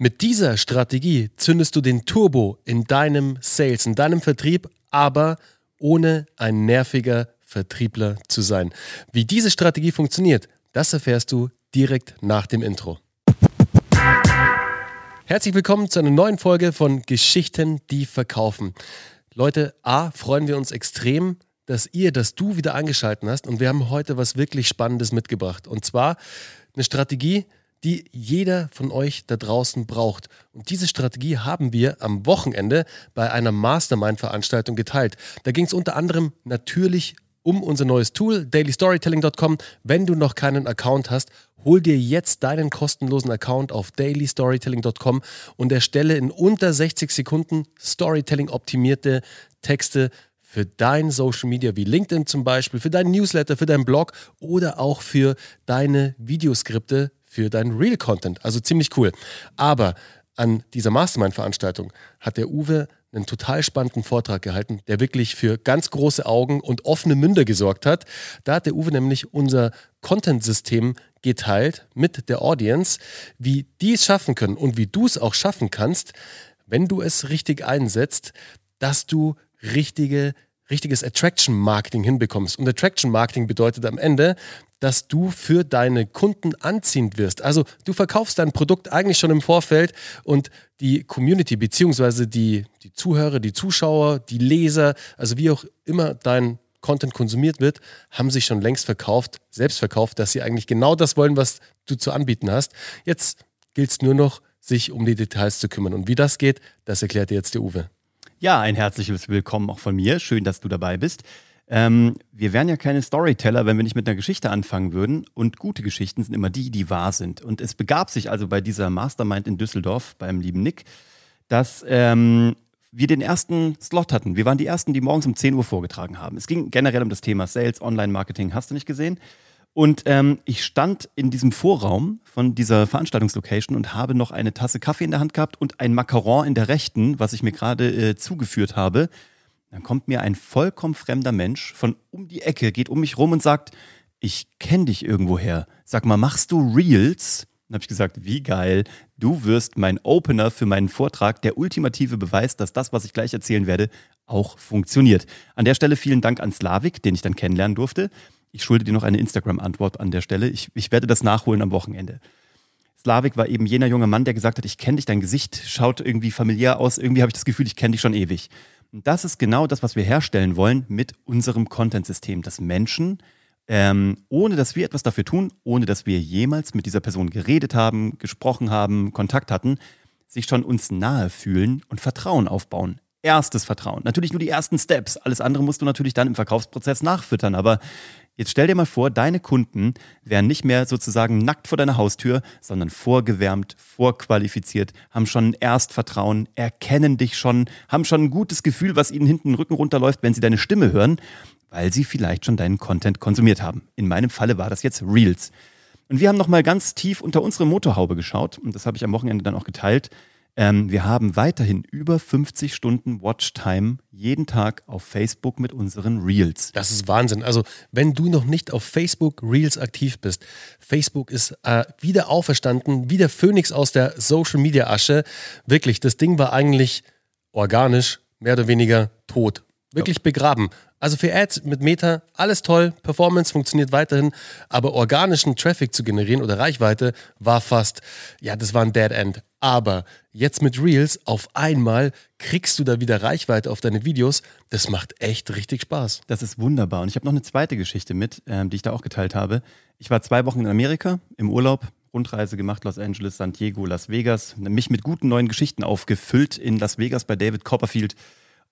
Mit dieser Strategie zündest du den Turbo in deinem Sales, in deinem Vertrieb, aber ohne ein nerviger Vertriebler zu sein. Wie diese Strategie funktioniert, das erfährst du direkt nach dem Intro. Herzlich willkommen zu einer neuen Folge von Geschichten, die verkaufen. Leute, A, freuen wir uns extrem, dass ihr, dass du wieder eingeschaltet hast und wir haben heute was wirklich Spannendes mitgebracht. Und zwar eine Strategie, die jeder von euch da draußen braucht. Und diese Strategie haben wir am Wochenende bei einer Mastermind-Veranstaltung geteilt. Da ging es unter anderem natürlich um unser neues Tool, dailystorytelling.com. Wenn du noch keinen Account hast, hol dir jetzt deinen kostenlosen Account auf dailystorytelling.com und erstelle in unter 60 Sekunden Storytelling-optimierte Texte für dein Social Media wie LinkedIn zum Beispiel, für deinen Newsletter, für deinen Blog oder auch für deine Videoskripte für deinen Real-Content. Also ziemlich cool. Aber an dieser Mastermind-Veranstaltung hat der Uwe einen total spannenden Vortrag gehalten, der wirklich für ganz große Augen und offene Münder gesorgt hat. Da hat der Uwe nämlich unser Content-System geteilt mit der Audience, wie die es schaffen können und wie du es auch schaffen kannst, wenn du es richtig einsetzt, dass du richtige richtiges Attraction Marketing hinbekommst. Und Attraction Marketing bedeutet am Ende, dass du für deine Kunden anziehend wirst. Also du verkaufst dein Produkt eigentlich schon im Vorfeld und die Community beziehungsweise die, die Zuhörer, die Zuschauer, die Leser, also wie auch immer dein Content konsumiert wird, haben sich schon längst verkauft, selbst verkauft, dass sie eigentlich genau das wollen, was du zu anbieten hast. Jetzt gilt es nur noch, sich um die Details zu kümmern. Und wie das geht, das erklärt dir jetzt der Uwe. Ja, ein herzliches Willkommen auch von mir. Schön, dass du dabei bist. Ähm, wir wären ja keine Storyteller, wenn wir nicht mit einer Geschichte anfangen würden. Und gute Geschichten sind immer die, die wahr sind. Und es begab sich also bei dieser Mastermind in Düsseldorf beim lieben Nick, dass ähm, wir den ersten Slot hatten. Wir waren die ersten, die morgens um 10 Uhr vorgetragen haben. Es ging generell um das Thema Sales, Online-Marketing. Hast du nicht gesehen? Und ähm, ich stand in diesem Vorraum von dieser Veranstaltungslocation und habe noch eine Tasse Kaffee in der Hand gehabt und ein Macaron in der rechten, was ich mir gerade äh, zugeführt habe. Dann kommt mir ein vollkommen fremder Mensch von um die Ecke, geht um mich rum und sagt, ich kenne dich irgendwoher. Sag mal, machst du Reels? Dann habe ich gesagt, wie geil, du wirst mein Opener für meinen Vortrag, der ultimative Beweis, dass das, was ich gleich erzählen werde, auch funktioniert. An der Stelle vielen Dank an Slavik, den ich dann kennenlernen durfte. Ich schulde dir noch eine Instagram-Antwort an der Stelle. Ich, ich werde das nachholen am Wochenende. Slavik war eben jener junge Mann, der gesagt hat, ich kenne dich, dein Gesicht schaut irgendwie familiär aus, irgendwie habe ich das Gefühl, ich kenne dich schon ewig. Und das ist genau das, was wir herstellen wollen mit unserem Content-System, dass Menschen, ähm, ohne dass wir etwas dafür tun, ohne dass wir jemals mit dieser Person geredet haben, gesprochen haben, Kontakt hatten, sich schon uns nahe fühlen und Vertrauen aufbauen. Erstes Vertrauen. Natürlich nur die ersten Steps. Alles andere musst du natürlich dann im Verkaufsprozess nachfüttern. Aber Jetzt stell dir mal vor, deine Kunden wären nicht mehr sozusagen nackt vor deiner Haustür, sondern vorgewärmt, vorqualifiziert, haben schon ein Erstvertrauen, erkennen dich schon, haben schon ein gutes Gefühl, was ihnen hinten den Rücken runterläuft, wenn sie deine Stimme hören, weil sie vielleicht schon deinen Content konsumiert haben. In meinem Falle war das jetzt Reels. Und wir haben nochmal ganz tief unter unsere Motorhaube geschaut und das habe ich am Wochenende dann auch geteilt. Ähm, wir haben weiterhin über 50 Stunden Watchtime jeden Tag auf Facebook mit unseren Reels. Das ist Wahnsinn. Also, wenn du noch nicht auf Facebook Reels aktiv bist, Facebook ist äh, wieder auferstanden, wie der Phönix aus der Social Media Asche. Wirklich, das Ding war eigentlich organisch, mehr oder weniger tot. Wirklich ja. begraben. Also für Ads mit Meta, alles toll, Performance funktioniert weiterhin, aber organischen Traffic zu generieren oder Reichweite war fast, ja, das war ein Dead End. Aber jetzt mit Reels auf einmal kriegst du da wieder Reichweite auf deine Videos. Das macht echt richtig Spaß. Das ist wunderbar. Und ich habe noch eine zweite Geschichte mit, ähm, die ich da auch geteilt habe. Ich war zwei Wochen in Amerika im Urlaub, Rundreise gemacht, Los Angeles, San Diego, Las Vegas, mich mit guten neuen Geschichten aufgefüllt in Las Vegas bei David Copperfield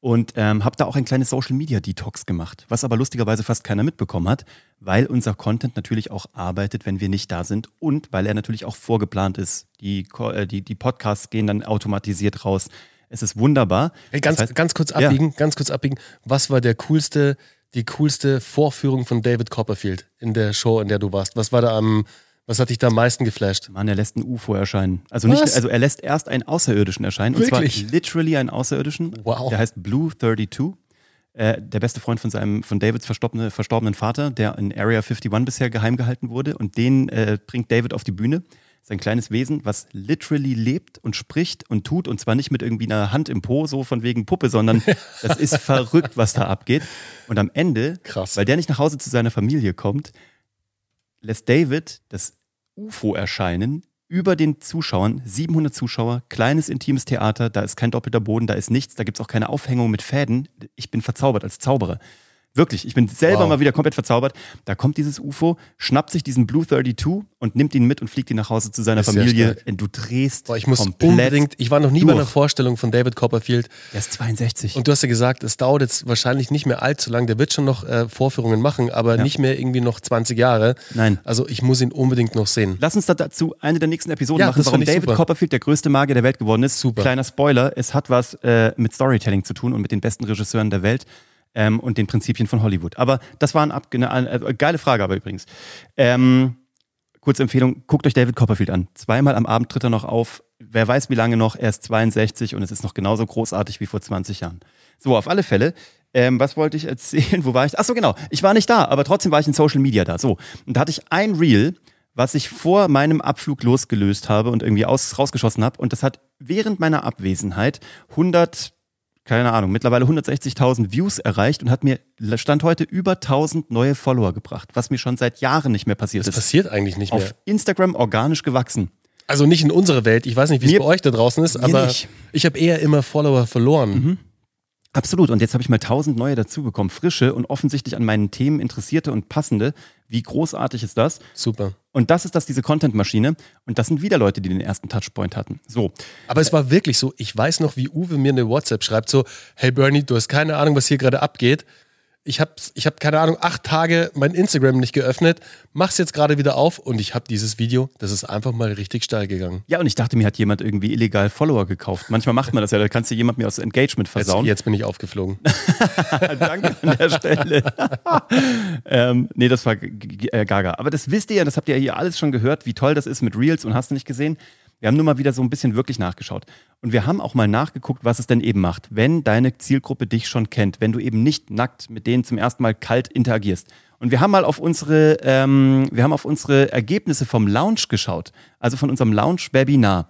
und ähm, habe da auch ein kleines Social Media Detox gemacht, was aber lustigerweise fast keiner mitbekommen hat, weil unser Content natürlich auch arbeitet, wenn wir nicht da sind und weil er natürlich auch vorgeplant ist. Die, äh, die, die Podcasts gehen dann automatisiert raus. Es ist wunderbar. Hey, ganz, das heißt, ganz kurz abbiegen, ja. ganz kurz abbiegen. Was war der coolste, die coolste Vorführung von David Copperfield in der Show, in der du warst? Was war da am was hat dich da am meisten geflasht? Mann, er lässt ein UFO erscheinen. Also, nicht, also er lässt erst einen Außerirdischen erscheinen. Wirklich? Und zwar literally einen Außerirdischen. Wow. Der heißt Blue 32. Äh, der beste Freund von seinem, von Davids verstorbene, verstorbenen Vater, der in Area 51 bisher geheim gehalten wurde. Und den äh, bringt David auf die Bühne. Sein kleines Wesen, was literally lebt und spricht und tut und zwar nicht mit irgendwie einer Hand im Po, so von wegen Puppe, sondern das ist verrückt, was da abgeht. Und am Ende, Krass. weil der nicht nach Hause zu seiner Familie kommt, lässt David das UFO erscheinen über den Zuschauern, 700 Zuschauer, kleines intimes Theater, da ist kein doppelter Boden, da ist nichts, da gibt es auch keine Aufhängung mit Fäden. Ich bin verzaubert als Zauberer. Wirklich, ich bin selber Wow. mal wieder komplett verzaubert. Da kommt dieses UFO, schnappt sich diesen Blue 32 und nimmt ihn mit und fliegt ihn nach Hause zu seiner Familie. Und du drehst Boah, ich muss komplett. unbedingt, ich war noch nie bei durch. einer Vorstellung von David Copperfield Der ist 62. und du hast ja gesagt, es dauert jetzt wahrscheinlich nicht mehr allzu lang. Der wird schon noch äh, Vorführungen machen, aber Ja. nicht mehr irgendwie noch 20 Jahre. Nein. Also ich muss ihn unbedingt noch sehen. Lass uns da dazu eine der nächsten Episoden Ja, machen, das warum David super. Copperfield der größte Magier der Welt geworden ist. Super. Kleiner Spoiler, es hat was äh, mit Storytelling zu tun und mit den besten Regisseuren der Welt ähm, und den Prinzipien von Hollywood. Aber das war ein eine, äh, geile Frage aber übrigens. Ähm, kurze Empfehlung, guckt euch David Copperfield an. Zweimal am Abend tritt er noch auf. Wer weiß wie lange noch, er ist 62 und es ist noch genauso großartig wie vor 20 Jahren. So, auf alle Fälle. Ähm, was wollte ich erzählen? Wo war ich? Achso, genau. Ich war nicht da, aber trotzdem war ich in Social Media da. So. Und da hatte ich ein Reel, was ich vor meinem Abflug losgelöst habe und irgendwie aus, rausgeschossen habe. Und das hat während meiner Abwesenheit 100, keine Ahnung, mittlerweile 160.000 Views erreicht und hat mir Stand heute über 1000 neue Follower gebracht, was mir schon seit Jahren nicht mehr passiert Das ist. passiert eigentlich nicht mehr. Auf Instagram organisch gewachsen. Also nicht in unserer Welt. Ich weiß nicht, wie es bei euch da draußen ist, aber nicht. ich habe eher immer Follower verloren. Mhm. Absolut. Und jetzt habe ich mal 1000 neue dazubekommen. Frische und offensichtlich an meinen Themen interessierte und passende. Wie großartig ist das? Super. Und das ist das, diese Content-Maschine. Und das sind wieder Leute, die den ersten Touchpoint hatten. So. Aber es war wirklich so, ich weiß noch, wie Uwe mir eine WhatsApp schreibt, so, hey Bernie, du hast keine Ahnung, was hier gerade abgeht. Ich habe, ich hab, keine Ahnung, acht Tage mein Instagram nicht geöffnet, mach's jetzt gerade wieder auf und ich habe dieses Video, das ist einfach mal richtig steil gegangen. Ja, und ich dachte, mir hat jemand irgendwie illegal Follower gekauft. Manchmal macht man das ja, da kannst du jemand mir aus Engagement Jetzt, versauen. jetzt bin ich aufgeflogen. Danke an der Stelle. ähm, nee, das war äh, Gaga. Aber das wisst ihr ja, das habt ihr ja hier alles schon gehört, wie toll das ist mit Reels und hast du nicht gesehen. Wir haben nur mal wieder so ein bisschen wirklich nachgeschaut. Und wir haben auch mal nachgeguckt, was es denn eben macht, wenn deine Zielgruppe dich schon kennt, wenn du eben nicht nackt mit denen zum ersten Mal kalt interagierst. Und wir haben mal auf unsere, ähm, wir haben auf unsere Ergebnisse vom Lounge geschaut, also von unserem Lounge-Webinar.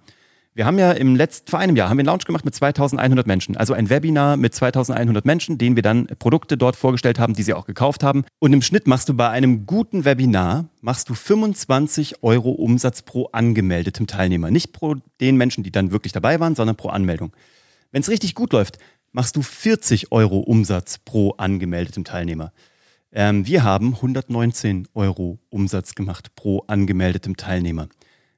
Wir haben ja im letzten, vor einem Jahr haben wir einen Launch gemacht mit 2100 Menschen. Also ein Webinar mit 2100 Menschen, denen wir dann Produkte dort vorgestellt haben, die sie auch gekauft haben. Und im Schnitt machst du bei einem guten Webinar, machst du 25 Euro Umsatz pro angemeldetem Teilnehmer. Nicht pro den Menschen, die dann wirklich dabei waren, sondern pro Anmeldung. Wenn es richtig gut läuft, machst du 40 Euro Umsatz pro angemeldetem Teilnehmer. Ähm, wir haben 119 Euro Umsatz gemacht pro angemeldetem Teilnehmer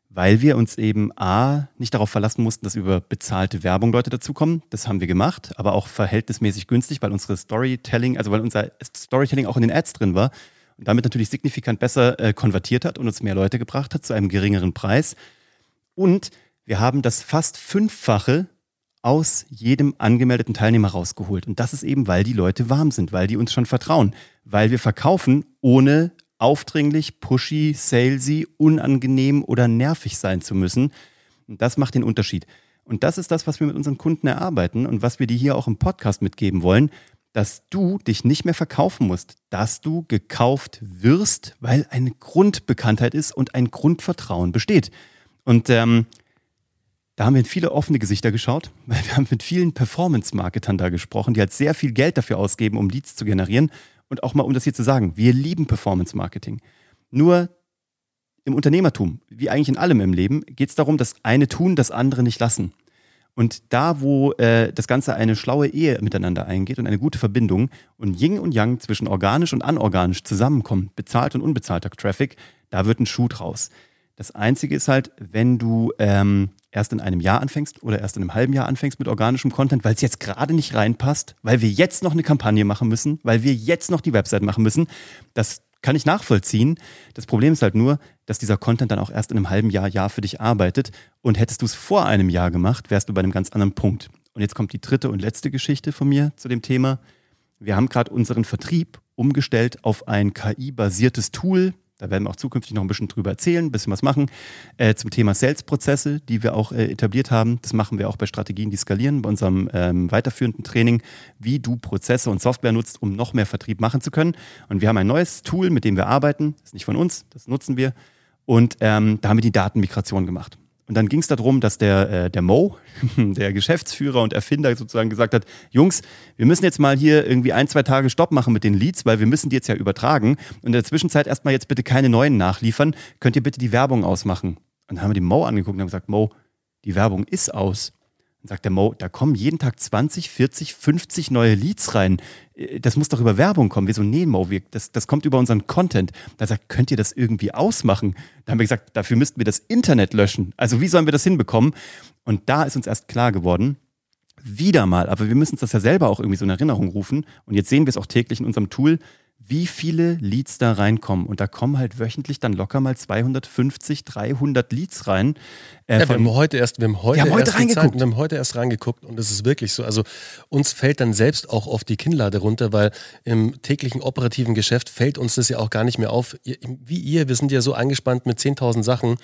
weil wir uns eben A, nicht darauf verlassen mussten, dass über bezahlte Werbung Leute dazukommen. Das haben wir gemacht, aber auch verhältnismäßig günstig, weil unsere Storytelling, also weil unser Storytelling auch in den Ads drin war und damit natürlich signifikant besser äh, konvertiert hat und uns mehr Leute gebracht hat zu einem geringeren Preis. Und wir haben das fast Fünffache aus jedem angemeldeten Teilnehmer rausgeholt. Und das ist eben, weil die Leute warm sind, weil die uns schon vertrauen, weil wir verkaufen, ohne aufdringlich, pushy, salesy, unangenehm oder nervig sein zu müssen. Das macht den Unterschied. Und das ist das, was wir mit unseren Kunden erarbeiten und was wir dir hier auch im Podcast mitgeben wollen, dass du dich nicht mehr verkaufen musst, dass du gekauft wirst, weil eine Grundbekanntheit ist und ein Grundvertrauen besteht. Und ähm, da haben wir in viele offene Gesichter geschaut, weil wir haben mit vielen Performance-Marketern da gesprochen, die halt sehr viel Geld dafür ausgeben, um Leads zu generieren. Und auch mal, um das hier zu sagen, wir lieben Performance-Marketing. Nur im Unternehmertum, wie eigentlich in allem im Leben, geht es darum, das eine tun, das andere nicht lassen. Und da, wo äh, das Ganze eine schlaue Ehe miteinander eingeht und eine gute Verbindung und Yin und Yang zwischen organisch und anorganisch zusammenkommen, bezahlt und unbezahlter Traffic, da wird ein Schuh draus. Das Einzige ist halt, wenn du ähm, erst in einem Jahr anfängst oder erst in einem halben Jahr anfängst mit organischem Content, weil es jetzt gerade nicht reinpasst, weil wir jetzt noch eine Kampagne machen müssen, weil wir jetzt noch die Website machen müssen, das kann ich nachvollziehen. Das Problem ist halt nur, dass dieser Content dann auch erst in einem halben Jahr, Jahr für dich arbeitet. Und hättest du es vor einem Jahr gemacht, wärst du bei einem ganz anderen Punkt. Und jetzt kommt die dritte und letzte Geschichte von mir zu dem Thema. Wir haben gerade unseren Vertrieb umgestellt auf ein KI-basiertes Tool. Da werden wir auch zukünftig noch ein bisschen drüber erzählen, ein bisschen was machen. Äh, zum Thema Sales-Prozesse, die wir auch äh, etabliert haben. Das machen wir auch bei Strategien, die skalieren, bei unserem ähm, weiterführenden Training, wie du Prozesse und Software nutzt, um noch mehr Vertrieb machen zu können. Und wir haben ein neues Tool, mit dem wir arbeiten. Das ist nicht von uns, das nutzen wir. Und ähm, da haben wir die Datenmigration gemacht. Und dann ging es darum, dass der, äh, der Mo, der Geschäftsführer und Erfinder sozusagen gesagt hat, Jungs, wir müssen jetzt mal hier irgendwie ein, zwei Tage Stopp machen mit den Leads, weil wir müssen die jetzt ja übertragen. Und in der Zwischenzeit erstmal jetzt bitte keine neuen nachliefern. Könnt ihr bitte die Werbung ausmachen? Und dann haben wir den Mo angeguckt und haben gesagt, Mo, die Werbung ist aus. Dann sagt der Mo, da kommen jeden Tag 20, 40, 50 neue Leads rein. Äh, das muss doch über Werbung kommen. Wir so, nee, Mo, wir, das, das kommt über unseren Content. Da sagt, könnt ihr das irgendwie ausmachen? Da haben wir gesagt, dafür müssten wir das Internet löschen. Also wie sollen wir das hinbekommen? Und da ist uns erst klar geworden, wieder mal, aber wir müssen uns das ja selber auch irgendwie so in Erinnerung rufen. Und jetzt sehen wir es auch täglich in unserem Tool wie viele Leads da reinkommen. Und da kommen halt wöchentlich dann locker mal 250, 300 Leads rein. Äh, ja, wir haben heute erst, wir haben heute, haben heute reingeguckt. wir haben heute erst reingeguckt und es ist wirklich so. Also uns fällt dann selbst auch oft die Kinnlade runter, weil im täglichen operativen Geschäft fällt uns das ja auch gar nicht mehr auf. Wie ihr, wir sind ja so eingespannt mit 10.000 Sachen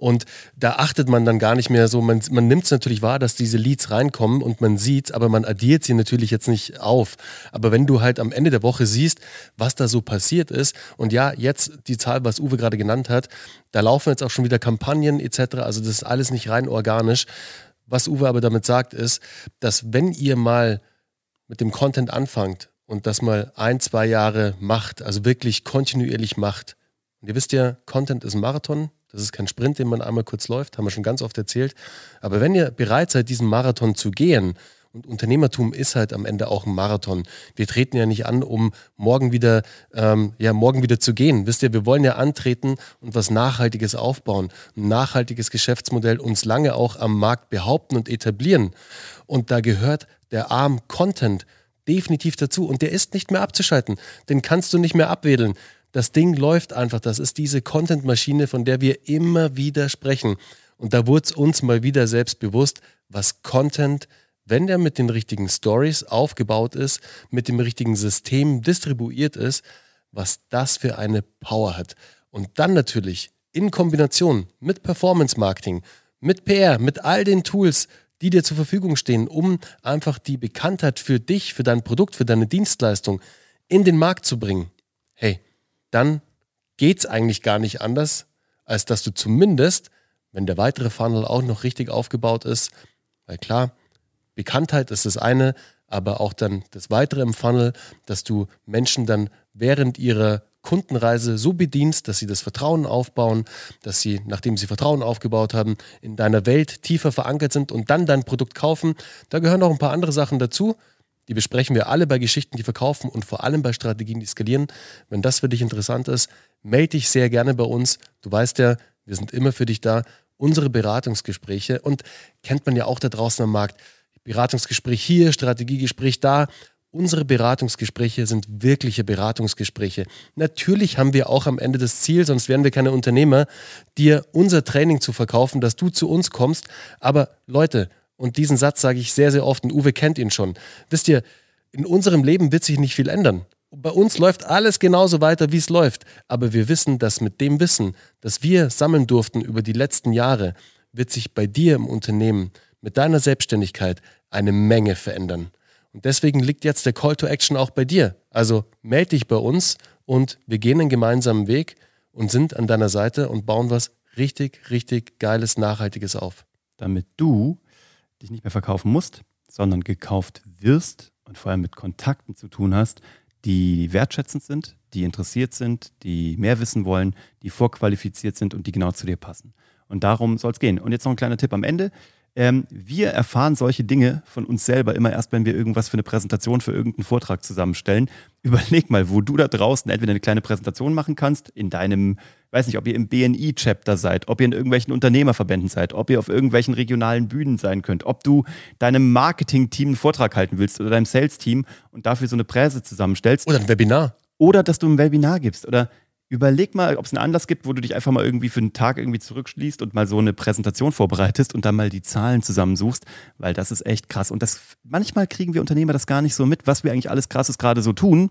und da achtet man dann gar nicht mehr so. Man, man nimmt es natürlich wahr, dass diese Leads reinkommen und man sieht aber man addiert sie natürlich jetzt nicht auf. Aber wenn du halt am Ende der Woche siehst, was da so passiert ist und ja, jetzt die Zahl, was Uwe gerade genannt hat, da laufen jetzt auch schon wieder Kampagnen etc. Also das ist alles nicht rein organisch. Was Uwe aber damit sagt, ist, dass wenn ihr mal mit dem Content anfangt und das mal ein, zwei Jahre macht, also wirklich kontinuierlich macht, und ihr wisst ja, Content ist ein Marathon, das ist kein Sprint, den man einmal kurz läuft, haben wir schon ganz oft erzählt. Aber wenn ihr bereit seid, diesen Marathon zu gehen und Unternehmertum ist halt am Ende auch ein Marathon. Wir treten ja nicht an, um morgen wieder, ähm, ja, morgen wieder zu gehen. Wisst ihr, wir wollen ja antreten und was Nachhaltiges aufbauen. Ein nachhaltiges Geschäftsmodell uns lange auch am Markt behaupten und etablieren. Und da gehört der Arm Content definitiv dazu. Und der ist nicht mehr abzuschalten. Den kannst du nicht mehr abwedeln. Das Ding läuft einfach. Das ist diese Content-Maschine, von der wir immer wieder sprechen. Und da wurde es uns mal wieder selbst bewusst, was Content wenn der mit den richtigen Stories aufgebaut ist, mit dem richtigen System distribuiert ist, was das für eine Power hat. Und dann natürlich in Kombination mit Performance Marketing, mit PR, mit all den Tools, die dir zur Verfügung stehen, um einfach die Bekanntheit für dich, für dein Produkt, für deine Dienstleistung in den Markt zu bringen. Hey, dann geht es eigentlich gar nicht anders, als dass du zumindest, wenn der weitere Funnel auch noch richtig aufgebaut ist, weil klar, Bekanntheit ist das eine, aber auch dann das Weitere im Funnel, dass du Menschen dann während ihrer Kundenreise so bedienst, dass sie das Vertrauen aufbauen, dass sie, nachdem sie Vertrauen aufgebaut haben, in deiner Welt tiefer verankert sind und dann dein Produkt kaufen. Da gehören noch ein paar andere Sachen dazu. Die besprechen wir alle bei Geschichten, die verkaufen und vor allem bei Strategien, die skalieren. Wenn das für dich interessant ist, melde dich sehr gerne bei uns. Du weißt ja, wir sind immer für dich da. Unsere Beratungsgespräche und kennt man ja auch da draußen am Markt Beratungsgespräch hier, Strategiegespräch da. Unsere Beratungsgespräche sind wirkliche Beratungsgespräche. Natürlich haben wir auch am Ende das Ziel, sonst wären wir keine Unternehmer, dir unser Training zu verkaufen, dass du zu uns kommst. Aber Leute, und diesen Satz sage ich sehr, sehr oft, und Uwe kennt ihn schon. Wisst ihr, in unserem Leben wird sich nicht viel ändern. Bei uns läuft alles genauso weiter, wie es läuft. Aber wir wissen, dass mit dem Wissen, das wir sammeln durften über die letzten Jahre, wird sich bei dir im Unternehmen mit deiner Selbstständigkeit eine Menge verändern. Und deswegen liegt jetzt der Call to Action auch bei dir. Also melde dich bei uns und wir gehen einen gemeinsamen Weg und sind an deiner Seite und bauen was richtig, richtig Geiles, Nachhaltiges auf. Damit du dich nicht mehr verkaufen musst, sondern gekauft wirst und vor allem mit Kontakten zu tun hast, die wertschätzend sind, die interessiert sind, die mehr wissen wollen, die vorqualifiziert sind und die genau zu dir passen. Und darum soll es gehen. Und jetzt noch ein kleiner Tipp am Ende. Ähm, wir erfahren solche Dinge von uns selber immer erst, wenn wir irgendwas für eine Präsentation, für irgendeinen Vortrag zusammenstellen. Überleg mal, wo du da draußen entweder eine kleine Präsentation machen kannst, in deinem, weiß nicht, ob ihr im BNI-Chapter seid, ob ihr in irgendwelchen Unternehmerverbänden seid, ob ihr auf irgendwelchen regionalen Bühnen sein könnt, ob du deinem Marketing-Team einen Vortrag halten willst oder deinem Sales-Team und dafür so eine Präse zusammenstellst. Oder ein Webinar. Oder dass du ein Webinar gibst. Oder Überleg mal, ob es einen Anlass gibt, wo du dich einfach mal irgendwie für einen Tag irgendwie zurückschließt und mal so eine Präsentation vorbereitest und dann mal die Zahlen zusammensuchst, weil das ist echt krass. Und das manchmal kriegen wir Unternehmer das gar nicht so mit, was wir eigentlich alles krasses gerade so tun,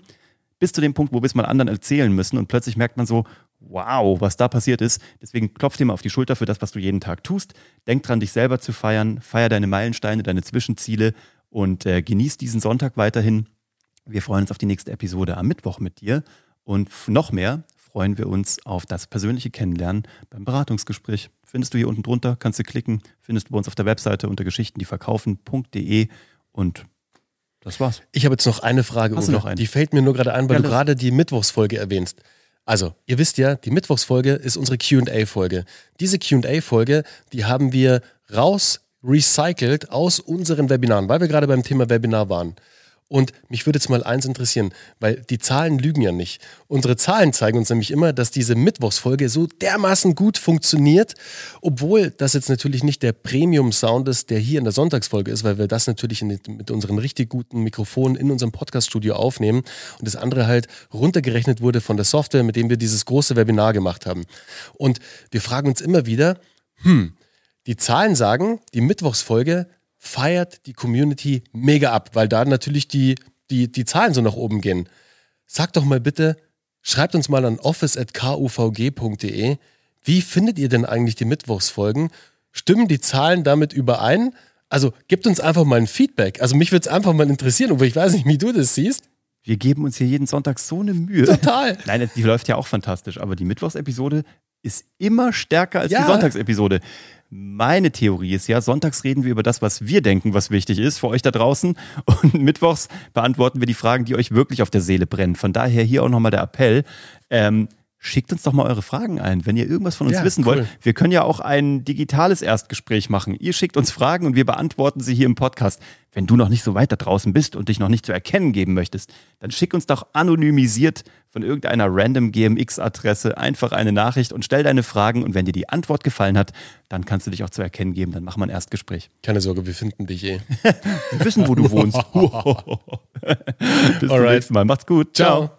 bis zu dem Punkt, wo wir es mal anderen erzählen müssen und plötzlich merkt man so, wow, was da passiert ist. Deswegen klopf dir mal auf die Schulter für das, was du jeden Tag tust. Denk dran, dich selber zu feiern, feier deine Meilensteine, deine Zwischenziele und äh, genieß diesen Sonntag weiterhin. Wir freuen uns auf die nächste Episode am Mittwoch mit dir. Und noch mehr freuen wir uns auf das persönliche Kennenlernen beim Beratungsgespräch. Findest du hier unten drunter, kannst du klicken, findest du bei uns auf der Webseite unter geschichtendieverkaufen.de und das war's. Ich habe jetzt noch eine Frage, Hast du noch eine? Die fällt mir nur gerade ein, weil Ja, du gerade die Mittwochsfolge erwähnst. Also, ihr wisst ja, die Mittwochsfolge ist unsere QA-Folge. Diese QA-Folge, die haben wir raus recycelt aus unseren Webinaren, weil wir gerade beim Thema Webinar waren. Und mich würde jetzt mal eins interessieren, weil die Zahlen lügen ja nicht. Unsere Zahlen zeigen uns nämlich immer, dass diese Mittwochsfolge so dermaßen gut funktioniert, obwohl das jetzt natürlich nicht der Premium-Sound ist, der hier in der Sonntagsfolge ist, weil wir das natürlich in, mit unseren richtig guten Mikrofonen in unserem Podcast-Studio aufnehmen und das andere halt runtergerechnet wurde von der Software, mit dem wir dieses große Webinar gemacht haben. Und wir fragen uns immer wieder, die Zahlen sagen, die Mittwochsfolge feiert die Community mega ab, weil da natürlich die, die, die Zahlen so nach oben gehen. Sagt doch mal bitte, schreibt uns mal an office.kuvg.de, wie findet ihr denn eigentlich die Mittwochsfolgen? Stimmen die Zahlen damit überein? Also gebt uns einfach mal ein Feedback. Also mich würde es einfach mal interessieren, aber ich weiß nicht, wie du das siehst. Wir geben uns hier jeden Sonntag so eine Mühe. Total. Nein, die läuft ja auch fantastisch, aber die Mittwochsepisode ist immer stärker als Ja. die Sonntagsepisode. Meine Theorie ist ja, sonntags reden wir über das, was wir denken, was wichtig ist für euch da draußen. Und mittwochs beantworten wir die Fragen, die euch wirklich auf der Seele brennen. Von daher hier auch nochmal der Appell. Ähm, schickt uns doch mal eure Fragen ein, wenn ihr irgendwas von uns Ja, wissen cool. wollt. Wir können ja auch ein digitales Erstgespräch machen. Ihr schickt uns Fragen und wir beantworten sie hier im Podcast. Wenn du noch nicht so weit da draußen bist und dich noch nicht zu erkennen geben möchtest, dann schick uns doch anonymisiert von irgendeiner random GMX-Adresse einfach eine Nachricht und stell deine Fragen. Und wenn dir die Antwort gefallen hat, dann kannst du dich auch zu erkennen geben. Dann machen wir ein Erstgespräch. Keine Sorge, wir finden dich eh. Wir wissen, wo du wohnst. Bis zum Alright. nächsten Mal. Macht's gut. Ciao.